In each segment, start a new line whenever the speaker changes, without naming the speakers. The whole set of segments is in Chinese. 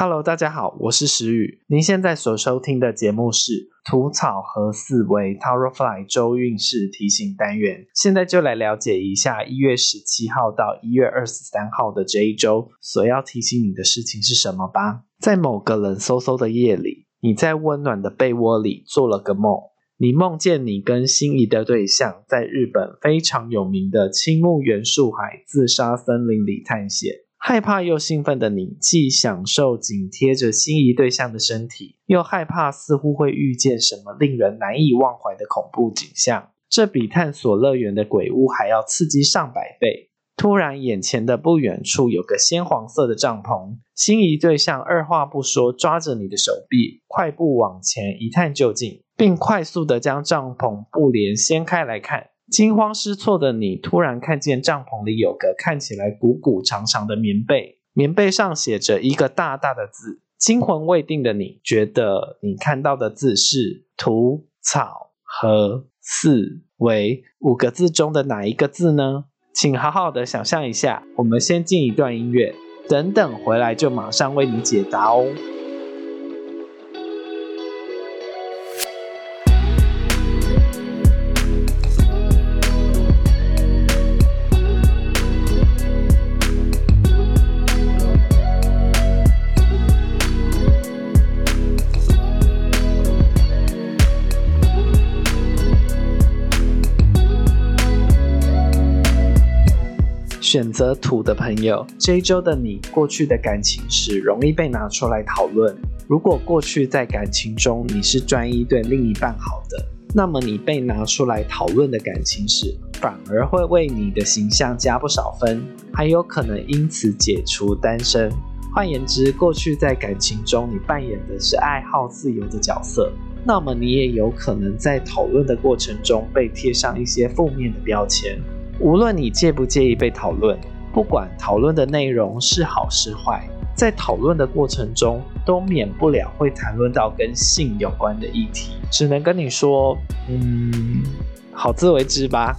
Hello，大家好，我是石宇。您现在所收听的节目是吐草和四维 Tower Fly 周运势提醒单元。现在就来了解一下一月十七号到一月二十三号的这一周所要提醒你的事情是什么吧。在某个冷飕飕的夜里，你在温暖的被窝里做了个梦，你梦见你跟心仪的对象在日本非常有名的青木原树海自杀森林里探险。害怕又兴奋的你，既享受紧贴着心仪对象的身体，又害怕似乎会遇见什么令人难以忘怀的恐怖景象。这比探索乐园的鬼屋还要刺激上百倍。突然，眼前的不远处有个鲜黄色的帐篷，心仪对象二话不说，抓着你的手臂，快步往前一探究竟，并快速的将帐篷布帘掀开来看。惊慌失措的你，突然看见帐篷里有个看起来鼓鼓长长的棉被，棉被上写着一个大大的字。惊魂未定的你，觉得你看到的字是“土草和四为”五个字中的哪一个字呢？请好好的想象一下。我们先进一段音乐，等等回来就马上为你解答哦。选择土的朋友，这一周的你，过去的感情史容易被拿出来讨论。如果过去在感情中你是专一对另一半好的，那么你被拿出来讨论的感情史，反而会为你的形象加不少分，还有可能因此解除单身。换言之，过去在感情中你扮演的是爱好自由的角色，那么你也有可能在讨论的过程中被贴上一些负面的标签。无论你介不介意被讨论，不管讨论的内容是好是坏，在讨论的过程中都免不了会谈论到跟性有关的议题。只能跟你说，嗯，好自为之吧。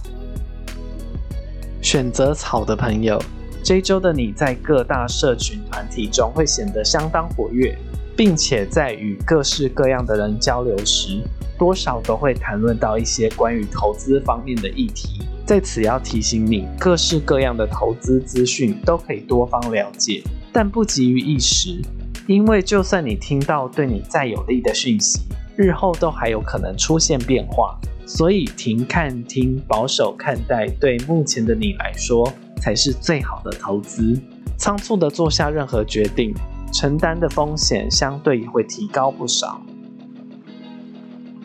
选择草的朋友，这周的你在各大社群团体中会显得相当活跃，并且在与各式各样的人交流时，多少都会谈论到一些关于投资方面的议题。在此要提醒你，各式各样的投资资讯都可以多方了解，但不急于一时，因为就算你听到对你再有利的讯息，日后都还有可能出现变化。所以停看听，保守看待，对目前的你来说才是最好的投资。仓促的做下任何决定，承担的风险相对也会提高不少。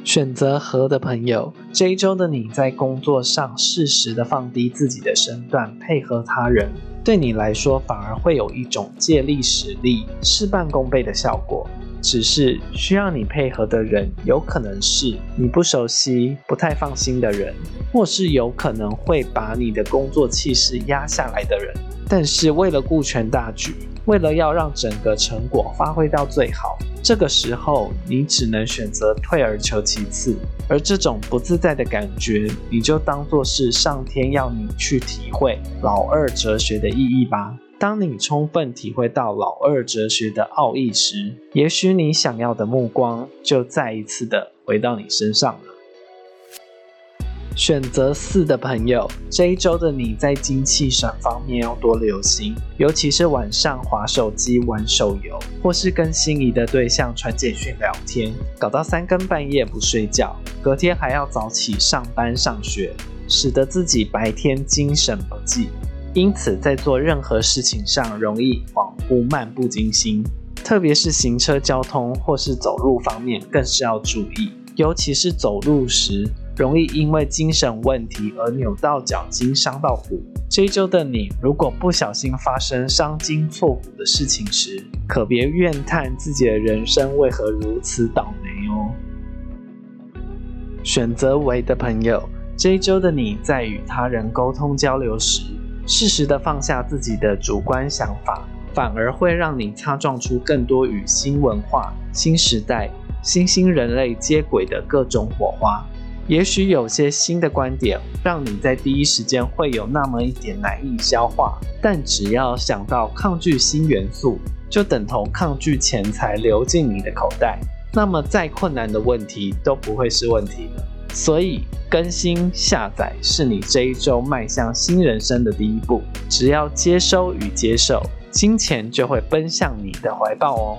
选择和的朋友，这一周的你在工作上适时的放低自己的身段，配合他人，对你来说反而会有一种借力使力、事半功倍的效果。只是需要你配合的人，有可能是你不熟悉、不太放心的人，或是有可能会把你的工作气势压下来的人。但是为了顾全大局，为了要让整个成果发挥到最好。这个时候，你只能选择退而求其次，而这种不自在的感觉，你就当做是上天要你去体会老二哲学的意义吧。当你充分体会到老二哲学的奥义时，也许你想要的目光就再一次的回到你身上了。选择四的朋友，这一周的你在精气神方面要多留心，尤其是晚上划手机、玩手游，或是跟心仪的对象传简讯聊天，搞到三更半夜不睡觉，隔天还要早起上班上学，使得自己白天精神不济，因此在做任何事情上容易恍惚、漫不经心，特别是行车交通或是走路方面更是要注意，尤其是走路时。容易因为精神问题而扭到脚筋、伤到骨。这一周的你，如果不小心发生伤筋错骨的事情时，可别怨叹自己的人生为何如此倒霉哦。选择为的朋友，这一周的你在与他人沟通交流时，适时的放下自己的主观想法，反而会让你擦撞出更多与新文化、新时代、新兴人类接轨的各种火花。也许有些新的观点让你在第一时间会有那么一点难以消化，但只要想到抗拒新元素，就等同抗拒钱财流进你的口袋，那么再困难的问题都不会是问题了。所以，更新下载是你这一周迈向新人生的第一步。只要接收与接受，金钱就会奔向你的怀抱哦。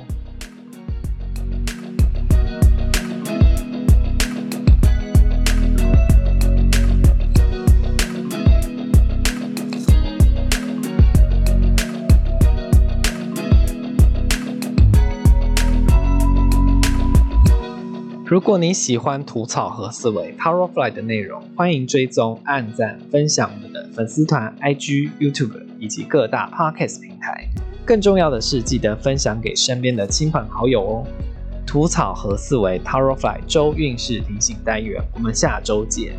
如果你喜欢吐槽和思维 Powerfly 的内容，欢迎追踪、按赞、分享我们的粉丝团、IG、YouTube 以及各大 Podcast 平台。更重要的是，记得分享给身边的亲朋好友哦。吐槽和思维 Powerfly 周运势提醒单元，我们下周见。